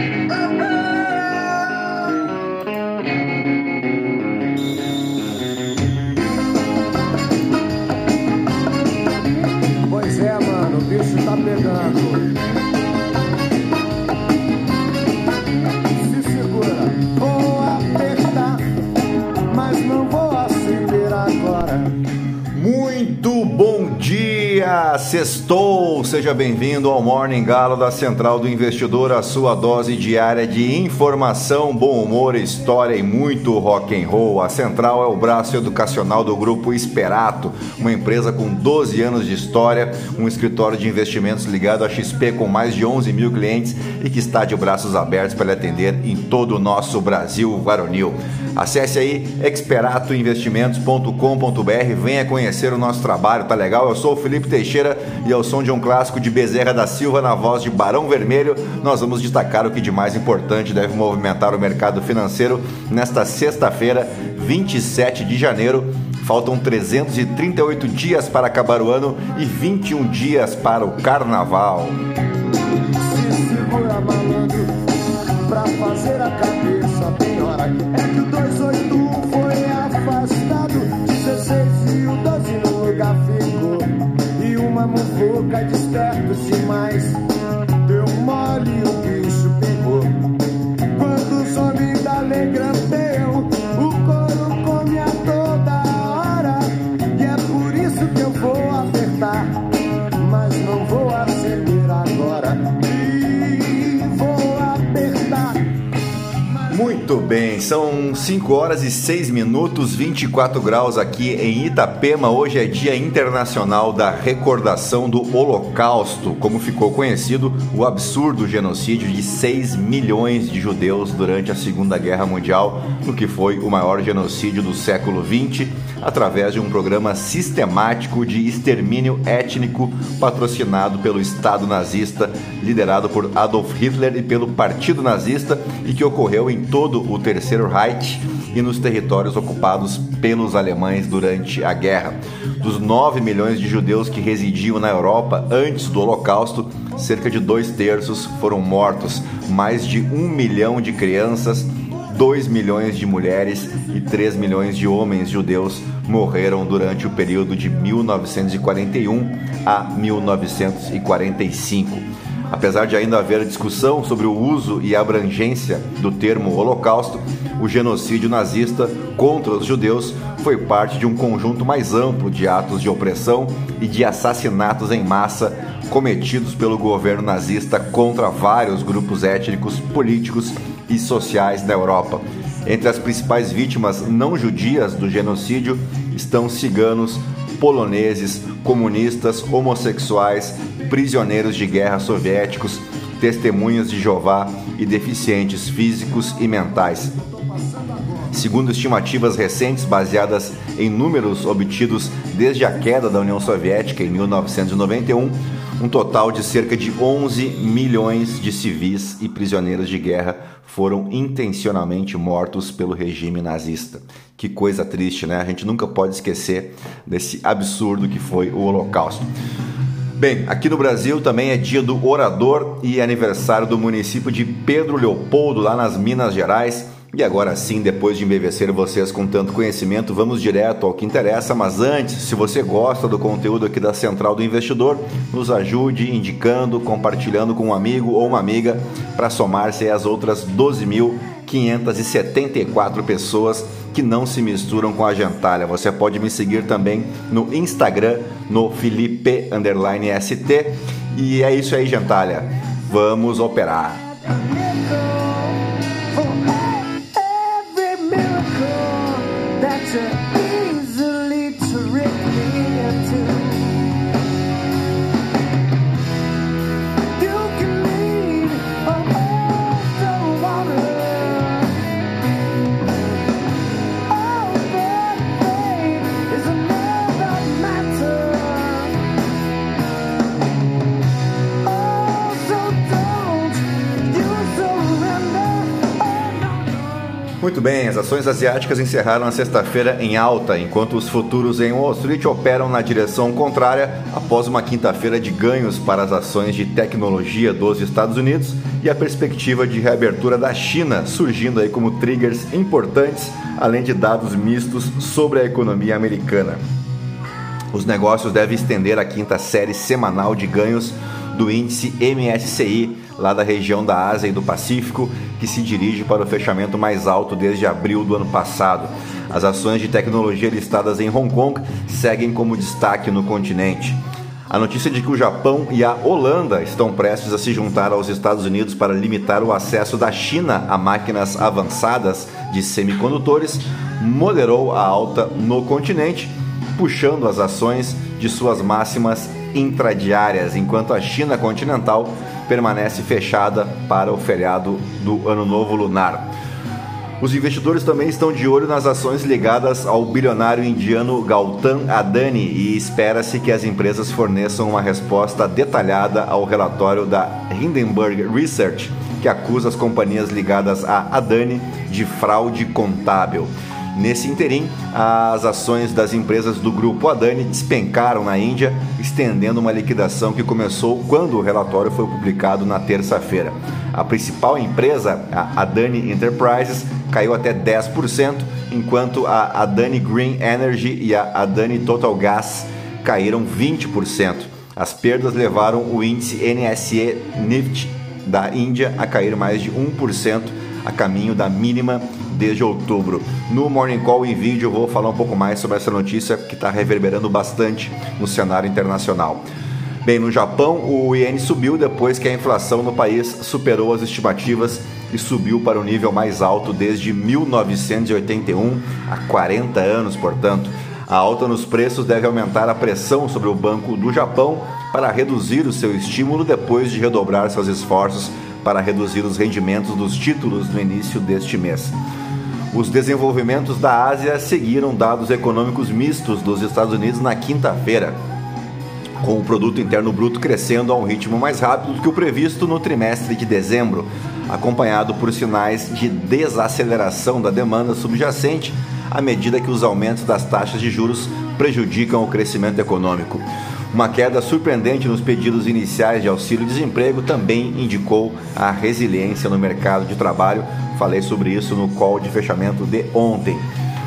Oh, oh. Sextou! Seja bem-vindo ao Morning Galo da Central do Investidor, a sua dose diária de informação, bom humor, história e muito rock and roll. A Central é o braço educacional do grupo Esperato, uma empresa com 12 anos de história, um escritório de investimentos ligado à XP com mais de 11 mil clientes e que está de braços abertos para lhe atender em todo o nosso Brasil varonil. Acesse aí experatoinvestimentos.com.br, venha conhecer o nosso trabalho, tá legal? Eu sou o Felipe Teixeira e ao som de um clássico de Bezerra da Silva na voz de Barão Vermelho, nós vamos destacar o que de mais importante deve movimentar o mercado financeiro nesta sexta-feira, 27 de janeiro. Faltam 338 dias para acabar o ano e 21 dias para o carnaval. Se uma muvuca de Muito bem, são 5 horas e 6 minutos, 24 graus aqui em Itapema. Hoje é Dia Internacional da Recordação do Holocausto, como ficou conhecido o absurdo genocídio de 6 milhões de judeus durante a Segunda Guerra Mundial, no que foi o maior genocídio do século 20, através de um programa sistemático de extermínio étnico patrocinado pelo Estado nazista, liderado por Adolf Hitler e pelo Partido Nazista, e que ocorreu em todo o Terceiro Reich e nos territórios ocupados pelos alemães durante a guerra. Dos 9 milhões de judeus que residiam na Europa antes do Holocausto, cerca de dois terços foram mortos, mais de um milhão de crianças 2 milhões de mulheres e 3 milhões de homens judeus morreram durante o período de 1941 a 1945. Apesar de ainda haver discussão sobre o uso e abrangência do termo Holocausto, o genocídio nazista contra os judeus foi parte de um conjunto mais amplo de atos de opressão e de assassinatos em massa cometidos pelo governo nazista contra vários grupos étnicos, políticos e sociais da Europa. Entre as principais vítimas não judias do genocídio estão ciganos, poloneses, comunistas, homossexuais, prisioneiros de guerra soviéticos, testemunhas de Jeová e deficientes físicos e mentais. Segundo estimativas recentes baseadas em números obtidos desde a queda da União Soviética em 1991, um total de cerca de 11 milhões de civis e prisioneiros de guerra foram intencionalmente mortos pelo regime nazista. Que coisa triste, né? A gente nunca pode esquecer desse absurdo que foi o Holocausto. Bem, aqui no Brasil também é dia do orador e aniversário do município de Pedro Leopoldo, lá nas Minas Gerais. E agora sim, depois de embevecer vocês com tanto conhecimento, vamos direto ao que interessa. Mas antes, se você gosta do conteúdo aqui da Central do Investidor, nos ajude indicando, compartilhando com um amigo ou uma amiga para somar-se às outras 12.574 pessoas que não se misturam com a gentalha. Você pode me seguir também no Instagram, no Felipe ST. E é isso aí, gentalha. Vamos operar. Muito bem, as ações asiáticas encerraram a sexta-feira em alta, enquanto os futuros em Wall Street operam na direção contrária após uma quinta-feira de ganhos para as ações de tecnologia dos Estados Unidos e a perspectiva de reabertura da China surgindo aí como triggers importantes, além de dados mistos sobre a economia americana. Os negócios devem estender a quinta série semanal de ganhos do índice MSCI, lá da região da Ásia e do Pacífico, que se dirige para o fechamento mais alto desde abril do ano passado. As ações de tecnologia listadas em Hong Kong seguem como destaque no continente. A notícia de que o Japão e a Holanda estão prestes a se juntar aos Estados Unidos para limitar o acesso da China a máquinas avançadas de semicondutores moderou a alta no continente, puxando as ações de suas máximas intradiárias, enquanto a China continental permanece fechada para o feriado do Ano Novo Lunar. Os investidores também estão de olho nas ações ligadas ao bilionário indiano Gautam Adani e espera-se que as empresas forneçam uma resposta detalhada ao relatório da Hindenburg Research, que acusa as companhias ligadas a Adani de fraude contábil. Nesse interim, as ações das empresas do grupo Adani despencaram na Índia, estendendo uma liquidação que começou quando o relatório foi publicado na terça-feira. A principal empresa, a Adani Enterprises, caiu até 10%, enquanto a Adani Green Energy e a Adani Total Gas caíram 20%. As perdas levaram o índice NSE Nifty da Índia a cair mais de 1% a caminho da mínima desde outubro. No Morning Call em vídeo vou falar um pouco mais sobre essa notícia que está reverberando bastante no cenário internacional. Bem, no Japão, o iene subiu depois que a inflação no país superou as estimativas e subiu para o nível mais alto desde 1981, há 40 anos, portanto. A alta nos preços deve aumentar a pressão sobre o Banco do Japão para reduzir o seu estímulo depois de redobrar seus esforços para reduzir os rendimentos dos títulos no início deste mês. Os desenvolvimentos da Ásia seguiram dados econômicos mistos dos Estados Unidos na quinta-feira, com o produto interno bruto crescendo a um ritmo mais rápido do que o previsto no trimestre de dezembro, acompanhado por sinais de desaceleração da demanda subjacente à medida que os aumentos das taxas de juros prejudicam o crescimento econômico. Uma queda surpreendente nos pedidos iniciais de auxílio-desemprego também indicou a resiliência no mercado de trabalho. Falei sobre isso no call de fechamento de ontem.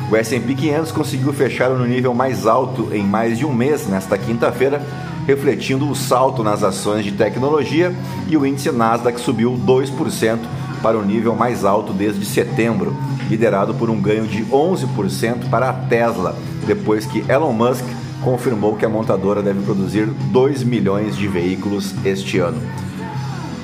O S&P 500 conseguiu fechar no nível mais alto em mais de um mês nesta quinta-feira, refletindo o salto nas ações de tecnologia e o índice Nasdaq subiu 2% para o nível mais alto desde setembro, liderado por um ganho de 11% para a Tesla, depois que Elon Musk confirmou que a montadora deve produzir 2 milhões de veículos este ano.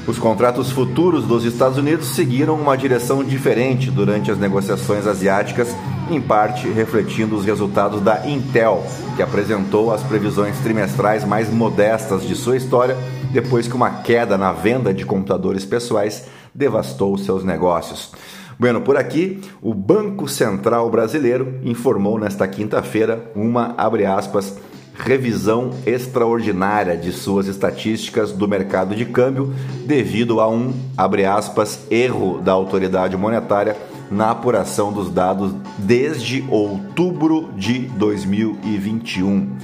Os contratos futuros dos Estados Unidos seguiram uma direção diferente durante as negociações asiáticas, em parte refletindo os resultados da Intel, que apresentou as previsões trimestrais mais modestas de sua história depois que uma queda na venda de computadores pessoais devastou seus negócios. Bueno, por aqui, o Banco Central Brasileiro informou nesta quinta-feira uma, abre aspas, revisão extraordinária de suas estatísticas do mercado de câmbio devido a um, abre aspas, erro da autoridade monetária na apuração dos dados desde outubro de 2021.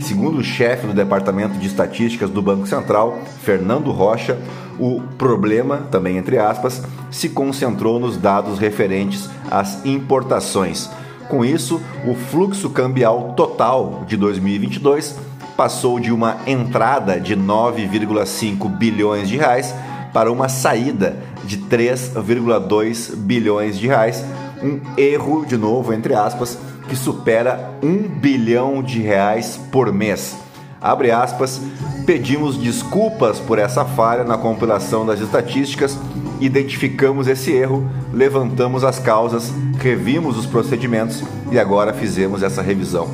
Segundo o chefe do Departamento de Estatísticas do Banco Central, Fernando Rocha, o problema, também entre aspas, se concentrou nos dados referentes às importações. Com isso, o fluxo cambial total de 2022 passou de uma entrada de 9,5 bilhões de reais para uma saída de 3,2 bilhões de reais, um erro de novo entre aspas que supera 1 bilhão de reais por mês. Abre aspas, pedimos desculpas por essa falha na compilação das estatísticas, identificamos esse erro, levantamos as causas, revimos os procedimentos e agora fizemos essa revisão.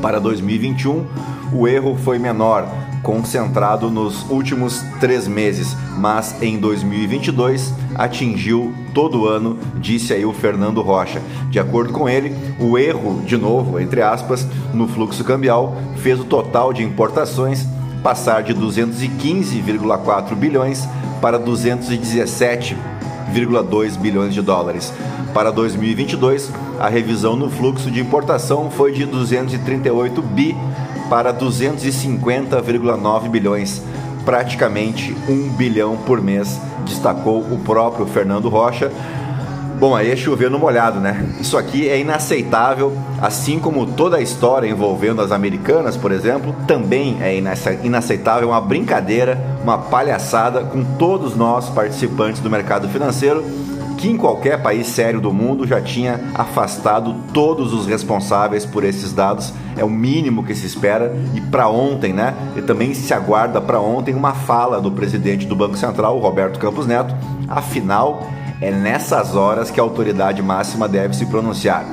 Para 2021, o erro foi menor, concentrado nos últimos três meses, mas em 2022 atingiu todo ano, disse aí o Fernando Rocha. De acordo com ele, o erro, de novo, entre aspas, no fluxo cambial fez o total de importações passar de 215,4 bilhões para 217 1,2 bilhões de dólares. Para 2022, a revisão no fluxo de importação foi de 238 bi para 250,9 bilhões, praticamente 1 bilhão por mês, destacou o próprio Fernando Rocha. Bom, aí é chover no molhado, né? Isso aqui é inaceitável, assim como toda a história envolvendo as americanas, por exemplo, também é inaceitável uma brincadeira, uma palhaçada com todos nós participantes do mercado financeiro em qualquer país sério do mundo já tinha afastado todos os responsáveis por esses dados. É o mínimo que se espera e para ontem, né? E também se aguarda para ontem uma fala do presidente do Banco Central, Roberto Campos Neto. Afinal, é nessas horas que a autoridade máxima deve se pronunciar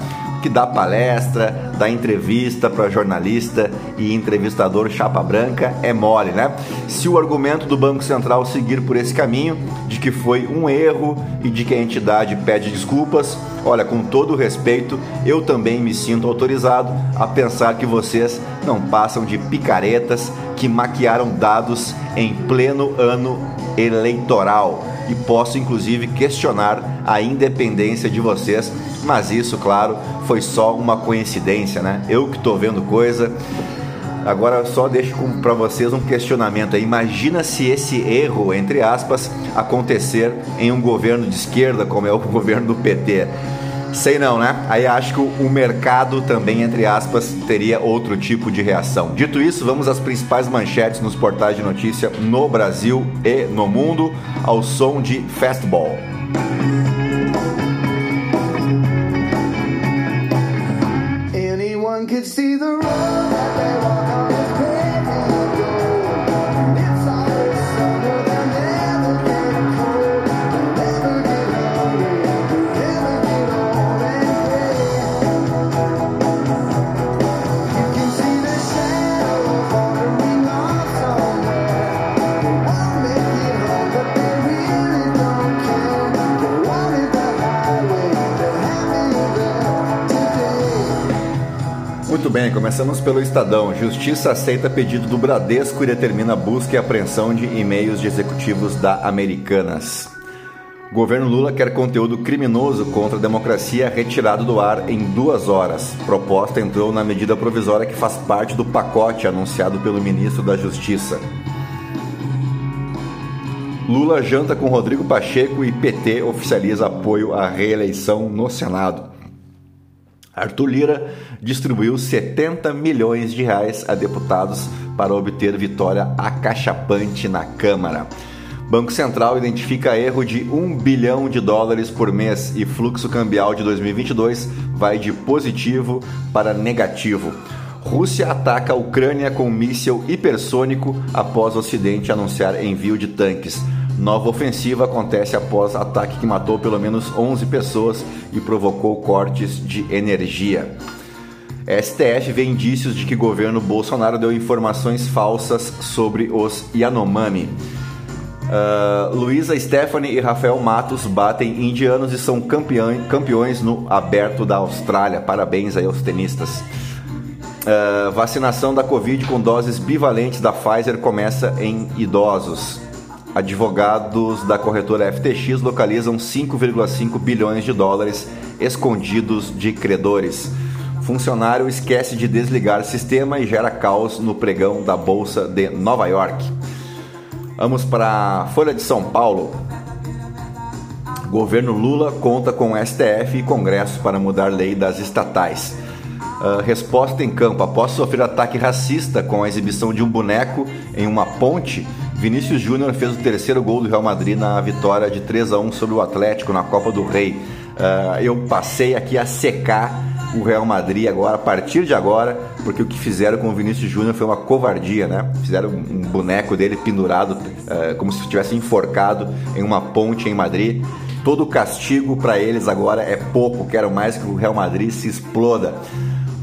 que dá palestra, dá entrevista para jornalista e entrevistador chapa branca é mole, né? Se o argumento do Banco Central seguir por esse caminho, de que foi um erro e de que a entidade pede desculpas, olha, com todo respeito, eu também me sinto autorizado a pensar que vocês não passam de picaretas que maquiaram dados em pleno ano eleitoral e posso inclusive questionar a independência de vocês, mas isso, claro, foi só uma coincidência, né? Eu que estou vendo coisa. Agora só deixo para vocês um questionamento. Imagina se esse erro, entre aspas, acontecer em um governo de esquerda, como é o governo do PT. Sei não, né? Aí acho que o mercado também, entre aspas, teria outro tipo de reação. Dito isso, vamos às principais manchetes nos portais de notícia no Brasil e no mundo, ao som de Fastball. Anyone could see the road that they walk Muito começamos pelo Estadão. Justiça aceita pedido do Bradesco e determina busca e apreensão de e-mails de executivos da Americanas. Governo Lula quer conteúdo criminoso contra a democracia retirado do ar em duas horas. Proposta entrou na medida provisória que faz parte do pacote anunciado pelo ministro da Justiça. Lula janta com Rodrigo Pacheco e PT oficializa apoio à reeleição no Senado. Arthur Lira distribuiu 70 milhões de reais a deputados para obter vitória acachapante na Câmara. Banco Central identifica erro de 1 bilhão de dólares por mês e fluxo cambial de 2022 vai de positivo para negativo. Rússia ataca a Ucrânia com míssil hipersônico após o Ocidente anunciar envio de tanques. Nova ofensiva acontece após ataque que matou pelo menos 11 pessoas e provocou cortes de energia. STF vê indícios de que governo Bolsonaro deu informações falsas sobre os Yanomami. Uh, Luísa Stephanie e Rafael Matos batem indianos e são campeão, campeões no aberto da Austrália. Parabéns aí aos tenistas. Uh, vacinação da Covid com doses bivalentes da Pfizer começa em idosos. Advogados da corretora FTX localizam 5,5 bilhões de dólares escondidos de credores. Funcionário esquece de desligar sistema e gera caos no pregão da Bolsa de Nova York. Vamos para Folha de São Paulo. Governo Lula conta com STF e Congresso para mudar lei das estatais. Uh, resposta em campo. Após sofrer ataque racista com a exibição de um boneco em uma ponte, Vinícius Júnior fez o terceiro gol do Real Madrid na vitória de 3 a 1 sobre o Atlético na Copa do Rei. Uh, eu passei aqui a secar o Real Madrid agora, a partir de agora, porque o que fizeram com o Vinícius Júnior foi uma covardia, né? Fizeram um boneco dele pendurado, uh, como se estivesse enforcado em uma ponte em Madrid. Todo castigo para eles agora é pouco, quero mais que o Real Madrid se exploda.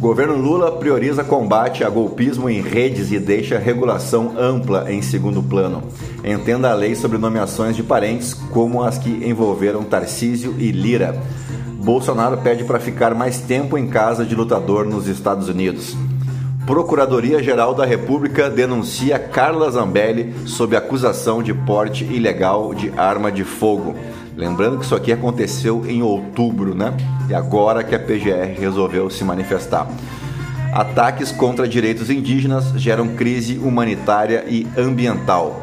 Governo Lula prioriza combate a golpismo em redes e deixa regulação ampla em segundo plano. Entenda a lei sobre nomeações de parentes, como as que envolveram Tarcísio e Lira. Bolsonaro pede para ficar mais tempo em casa de lutador nos Estados Unidos. Procuradoria-Geral da República denuncia Carla Zambelli sob acusação de porte ilegal de arma de fogo. Lembrando que isso aqui aconteceu em outubro, né? E agora que a PGR resolveu se manifestar. Ataques contra direitos indígenas geram crise humanitária e ambiental.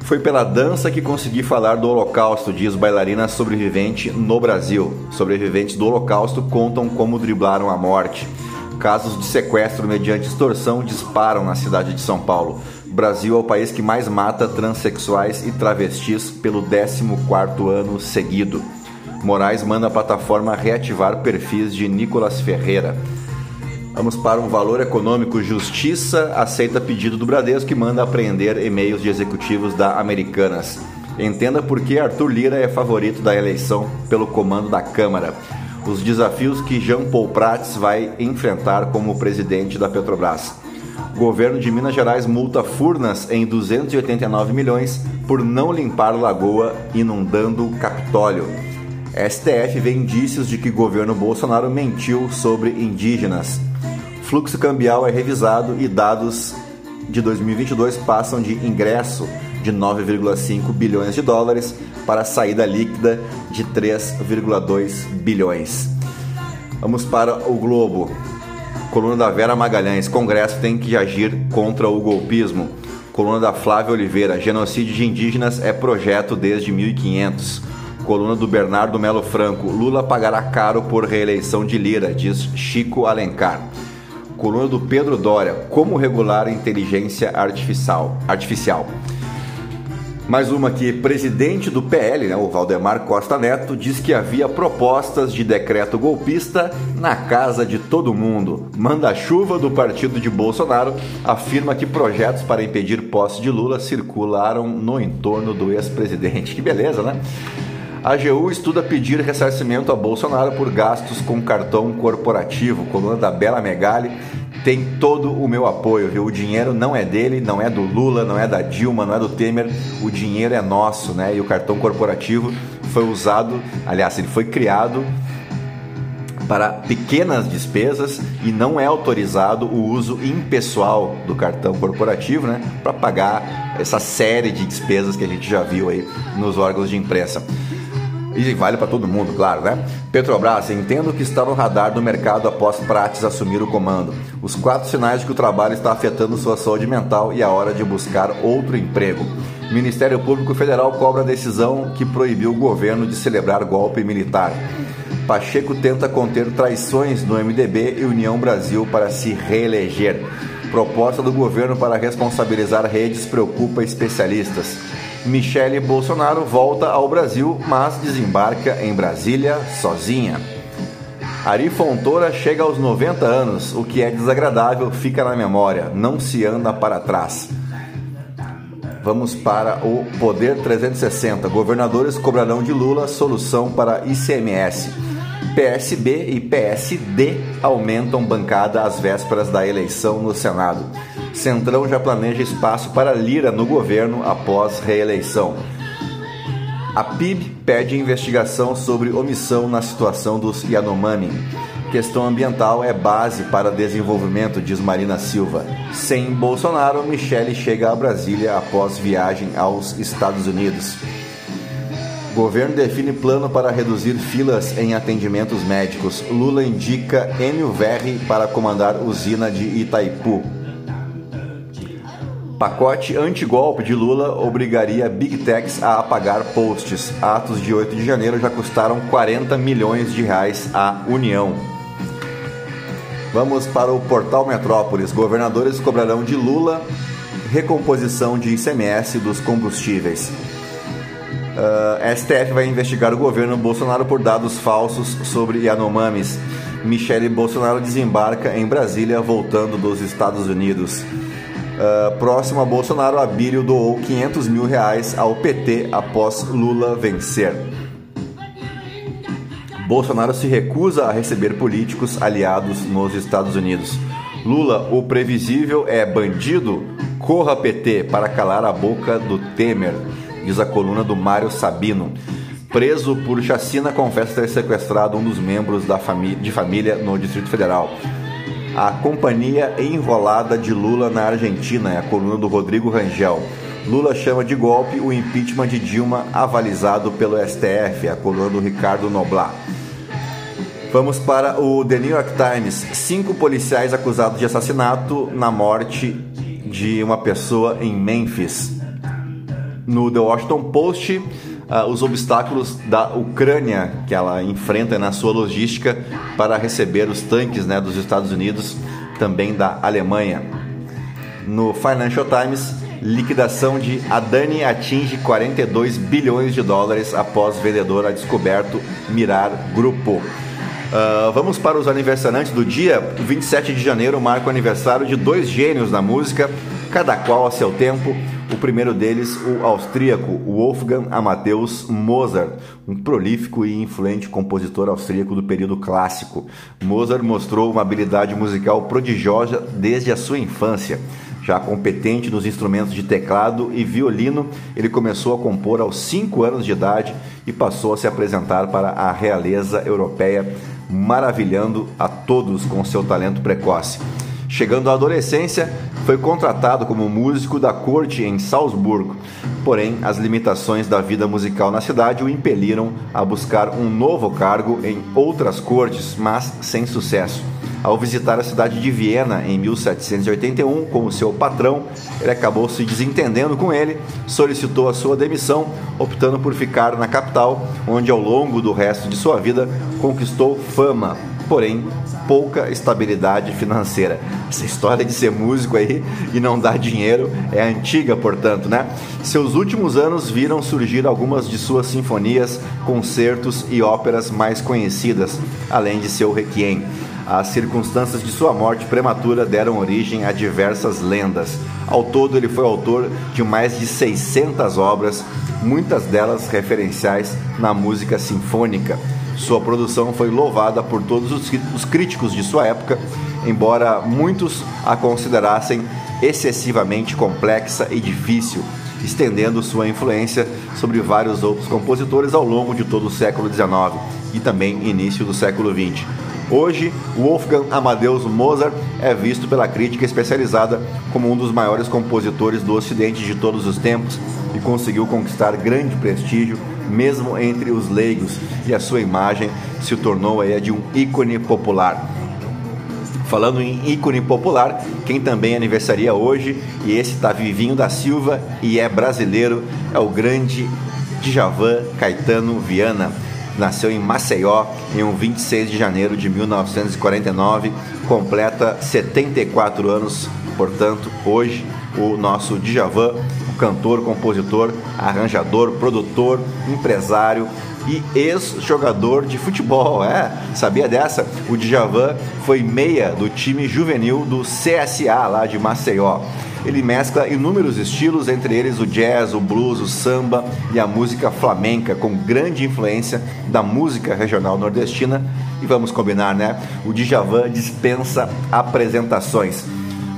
Foi pela dança que consegui falar do Holocausto, diz bailarina sobrevivente no Brasil. Sobreviventes do Holocausto contam como driblaram a morte. Casos de sequestro mediante extorsão disparam na cidade de São Paulo. O Brasil é o país que mais mata transexuais e travestis pelo 14º ano seguido. Moraes manda a plataforma reativar perfis de Nicolas Ferreira. Vamos para um valor econômico. Justiça aceita pedido do Bradesco que manda apreender e-mails de executivos da Americanas. Entenda por que Arthur Lira é favorito da eleição pelo comando da Câmara. Os desafios que Jean Paul Prats vai enfrentar como presidente da Petrobras. Governo de Minas Gerais multa Furnas em 289 milhões por não limpar lagoa inundando o Capitólio. STF vê indícios de que governo Bolsonaro mentiu sobre indígenas. Fluxo cambial é revisado e dados de 2022 passam de ingresso de 9,5 bilhões de dólares para saída líquida de 3,2 bilhões. Vamos para o Globo. Coluna da Vera Magalhães: Congresso tem que agir contra o golpismo. Coluna da Flávia Oliveira: Genocídio de indígenas é projeto desde 1500. Coluna do Bernardo Melo Franco: Lula pagará caro por reeleição de Lira, diz Chico Alencar. Coluna do Pedro Dória: Como regular a inteligência artificial. artificial. Mais uma aqui, presidente do PL, né, o Valdemar Costa Neto, diz que havia propostas de decreto golpista na casa de todo mundo. Manda-chuva do partido de Bolsonaro afirma que projetos para impedir posse de Lula circularam no entorno do ex-presidente. Que beleza, né? A AGU estuda pedir ressarcimento a Bolsonaro por gastos com cartão corporativo. Coluna da Bela Megali tem todo o meu apoio, viu? O dinheiro não é dele, não é do Lula, não é da Dilma, não é do Temer. O dinheiro é nosso, né? E o cartão corporativo foi usado, aliás, ele foi criado para pequenas despesas e não é autorizado o uso impessoal do cartão corporativo, né, para pagar essa série de despesas que a gente já viu aí nos órgãos de imprensa. E vale para todo mundo, claro, né? Petrobras, entendo que está no radar do mercado após Prates assumir o comando. Os quatro sinais de que o trabalho está afetando sua saúde mental e a hora de buscar outro emprego. Ministério Público Federal cobra a decisão que proibiu o governo de celebrar golpe militar. Pacheco tenta conter traições no MDB e União Brasil para se reeleger. Proposta do governo para responsabilizar redes preocupa especialistas. Michele Bolsonaro volta ao Brasil, mas desembarca em Brasília sozinha. Ari Fontoura chega aos 90 anos, o que é desagradável fica na memória, não se anda para trás. Vamos para o Poder 360. Governadores cobrarão de Lula solução para ICMS. PSB e PSD aumentam bancada às vésperas da eleição no Senado. Centrão já planeja espaço para Lira no governo após reeleição. A PIB pede investigação sobre omissão na situação dos Yanomami. Questão ambiental é base para desenvolvimento, diz Marina Silva. Sem Bolsonaro, Michele chega a Brasília após viagem aos Estados Unidos. Governo define plano para reduzir filas em atendimentos médicos. Lula indica Enio Verri para comandar usina de Itaipu. Pacote antigolpe de Lula obrigaria Big Techs a apagar posts. Atos de 8 de janeiro já custaram 40 milhões de reais à União. Vamos para o portal Metrópolis. Governadores cobrarão de Lula recomposição de ICMS dos combustíveis. Uh, ah, STF vai investigar o governo Bolsonaro por dados falsos sobre Yanomamis. Michele Bolsonaro desembarca em Brasília, voltando dos Estados Unidos. Uh, próximo a Bolsonaro, Abílio doou 500 mil reais ao PT após Lula vencer. Bolsonaro se recusa a receber políticos aliados nos Estados Unidos. Lula, o previsível é bandido? Corra PT para calar a boca do Temer diz a coluna do Mário Sabino. Preso por chacina, confessa ter sequestrado um dos membros da de família no Distrito Federal. A companhia enrolada de Lula na Argentina, é a coluna do Rodrigo Rangel. Lula chama de golpe o impeachment de Dilma avalizado pelo STF, a coluna do Ricardo Noblat. Vamos para o The New York Times. Cinco policiais acusados de assassinato na morte de uma pessoa em Memphis. No The Washington Post, uh, os obstáculos da Ucrânia que ela enfrenta na sua logística para receber os tanques né, dos Estados Unidos, também da Alemanha. No Financial Times, liquidação de Adani atinge 42 bilhões de dólares após vendedor a descoberto mirar grupo. Uh, vamos para os aniversariantes do dia. 27 de janeiro marca o aniversário de dois gênios da música, cada qual a seu tempo. O primeiro deles, o austríaco Wolfgang Amadeus Mozart, um prolífico e influente compositor austríaco do período clássico. Mozart mostrou uma habilidade musical prodigiosa desde a sua infância. Já competente nos instrumentos de teclado e violino, ele começou a compor aos 5 anos de idade e passou a se apresentar para a realeza europeia, maravilhando a todos com seu talento precoce. Chegando à adolescência, foi contratado como músico da corte em Salzburgo. Porém, as limitações da vida musical na cidade o impeliram a buscar um novo cargo em outras cortes, mas sem sucesso. Ao visitar a cidade de Viena em 1781 com o seu patrão, ele acabou se desentendendo com ele, solicitou a sua demissão, optando por ficar na capital, onde ao longo do resto de sua vida conquistou fama, porém pouca estabilidade financeira. Essa história de ser músico aí e não dar dinheiro é antiga, portanto, né? Seus últimos anos viram surgir algumas de suas sinfonias, concertos e óperas mais conhecidas, além de seu requiem. As circunstâncias de sua morte prematura deram origem a diversas lendas. Ao todo, ele foi autor de mais de 600 obras, muitas delas referenciais na música sinfônica. Sua produção foi louvada por todos os críticos de sua época, embora muitos a considerassem excessivamente complexa e difícil, estendendo sua influência sobre vários outros compositores ao longo de todo o século XIX e também início do século XX. Hoje, Wolfgang Amadeus Mozart é visto pela crítica especializada como um dos maiores compositores do Ocidente de todos os tempos e conseguiu conquistar grande prestígio mesmo entre os leigos, e a sua imagem se tornou aí a de um ícone popular. Falando em ícone popular, quem também aniversaria hoje, e esse está Vivinho da Silva e é brasileiro, é o grande Djavan Caetano Viana. Nasceu em Maceió em um 26 de janeiro de 1949, completa 74 anos, portanto, hoje o nosso Djavan cantor, compositor, arranjador, produtor, empresário e ex-jogador de futebol. É, sabia dessa? O Djavan foi meia do time juvenil do CSA lá de Maceió. Ele mescla inúmeros estilos, entre eles o jazz, o blues, o samba e a música flamenca, com grande influência da música regional nordestina. E vamos combinar, né? O Djavan dispensa apresentações.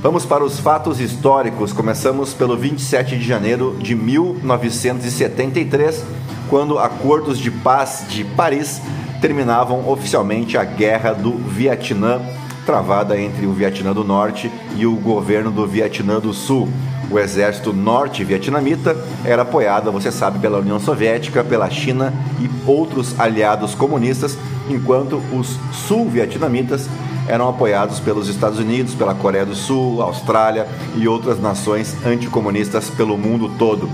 Vamos para os fatos históricos. Começamos pelo 27 de janeiro de 1973, quando acordos de paz de Paris terminavam oficialmente a Guerra do Vietnã, travada entre o Vietnã do Norte e o governo do Vietnã do Sul. O exército norte-vietnamita era apoiado, você sabe, pela União Soviética, pela China e outros aliados comunistas, enquanto os sul-vietnamitas eram apoiados pelos Estados Unidos, pela Coreia do Sul, Austrália e outras nações anticomunistas pelo mundo todo.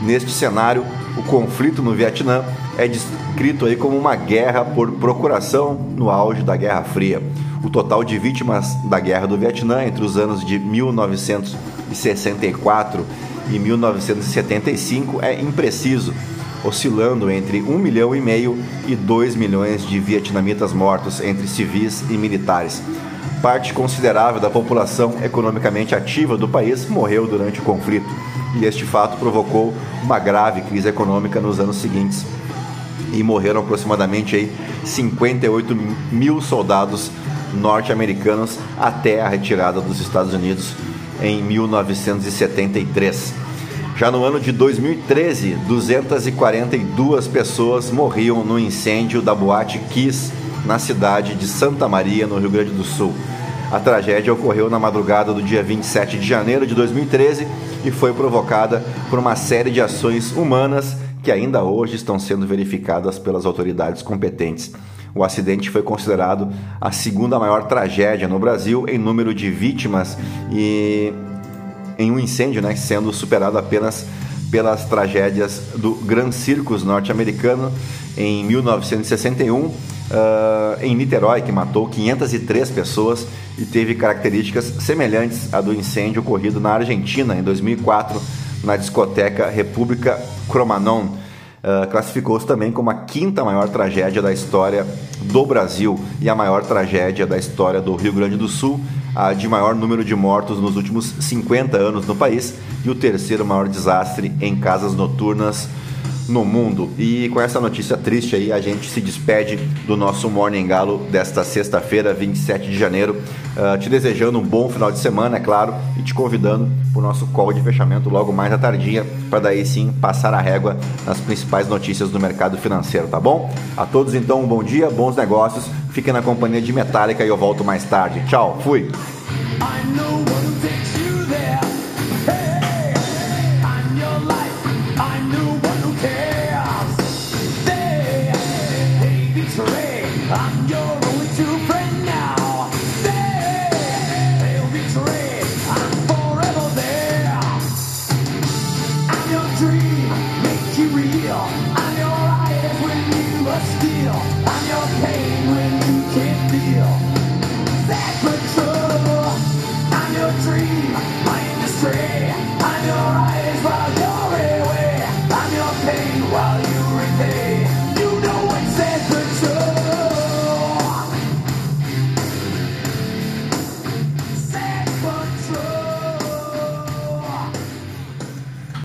Neste cenário, o conflito no Vietnã é descrito aí como uma guerra por procuração no auge da Guerra Fria. O total de vítimas da Guerra do Vietnã entre os anos de 1964 e 1975 é impreciso, oscilando entre 1 milhão e meio e 2 milhões de vietnamitas mortos entre civis e militares. Parte considerável da população economicamente ativa do país morreu durante o conflito, e este fato provocou uma grave crise econômica nos anos seguintes. E morreram aproximadamente aí 58 mil soldados norte-americanos até a retirada dos Estados Unidos em 1973. Já no ano de 2013, 242 pessoas morriam no incêndio da boate Kiss na cidade de Santa Maria, no Rio Grande do Sul. A tragédia ocorreu na madrugada do dia 27 de janeiro de 2013 e foi provocada por uma série de ações humanas que ainda hoje estão sendo verificadas pelas autoridades competentes. O acidente foi considerado a segunda maior tragédia no Brasil em número de vítimas e em um incêndio, né, sendo superado apenas pelas tragédias do Gran Circus norte-americano em 1961, uh, ah, em Niterói, que matou 503 pessoas e teve características semelhantes à do incêndio ocorrido na Argentina em 2004, na discoteca República Cromanon. Uh, classificou-se também como a quinta maior tragédia da história do Brasil e a maior tragédia da história do Rio Grande do Sul, a de maior número de mortos nos últimos 50 anos no país e o terceiro maior desastre em casas noturnas no mundo. E com essa notícia triste aí, a gente se despede do nosso Morning Galo desta sexta-feira, 27 de janeiro. Uh, te desejando um bom final de semana, é claro, e te convidando para o nosso call de fechamento logo mais à tardinha, para daí sim passar a régua nas principais notícias do mercado financeiro, tá bom? A todos então, um bom dia, bons negócios, fiquem na companhia de Metallica e eu volto mais tarde. Tchau, fui!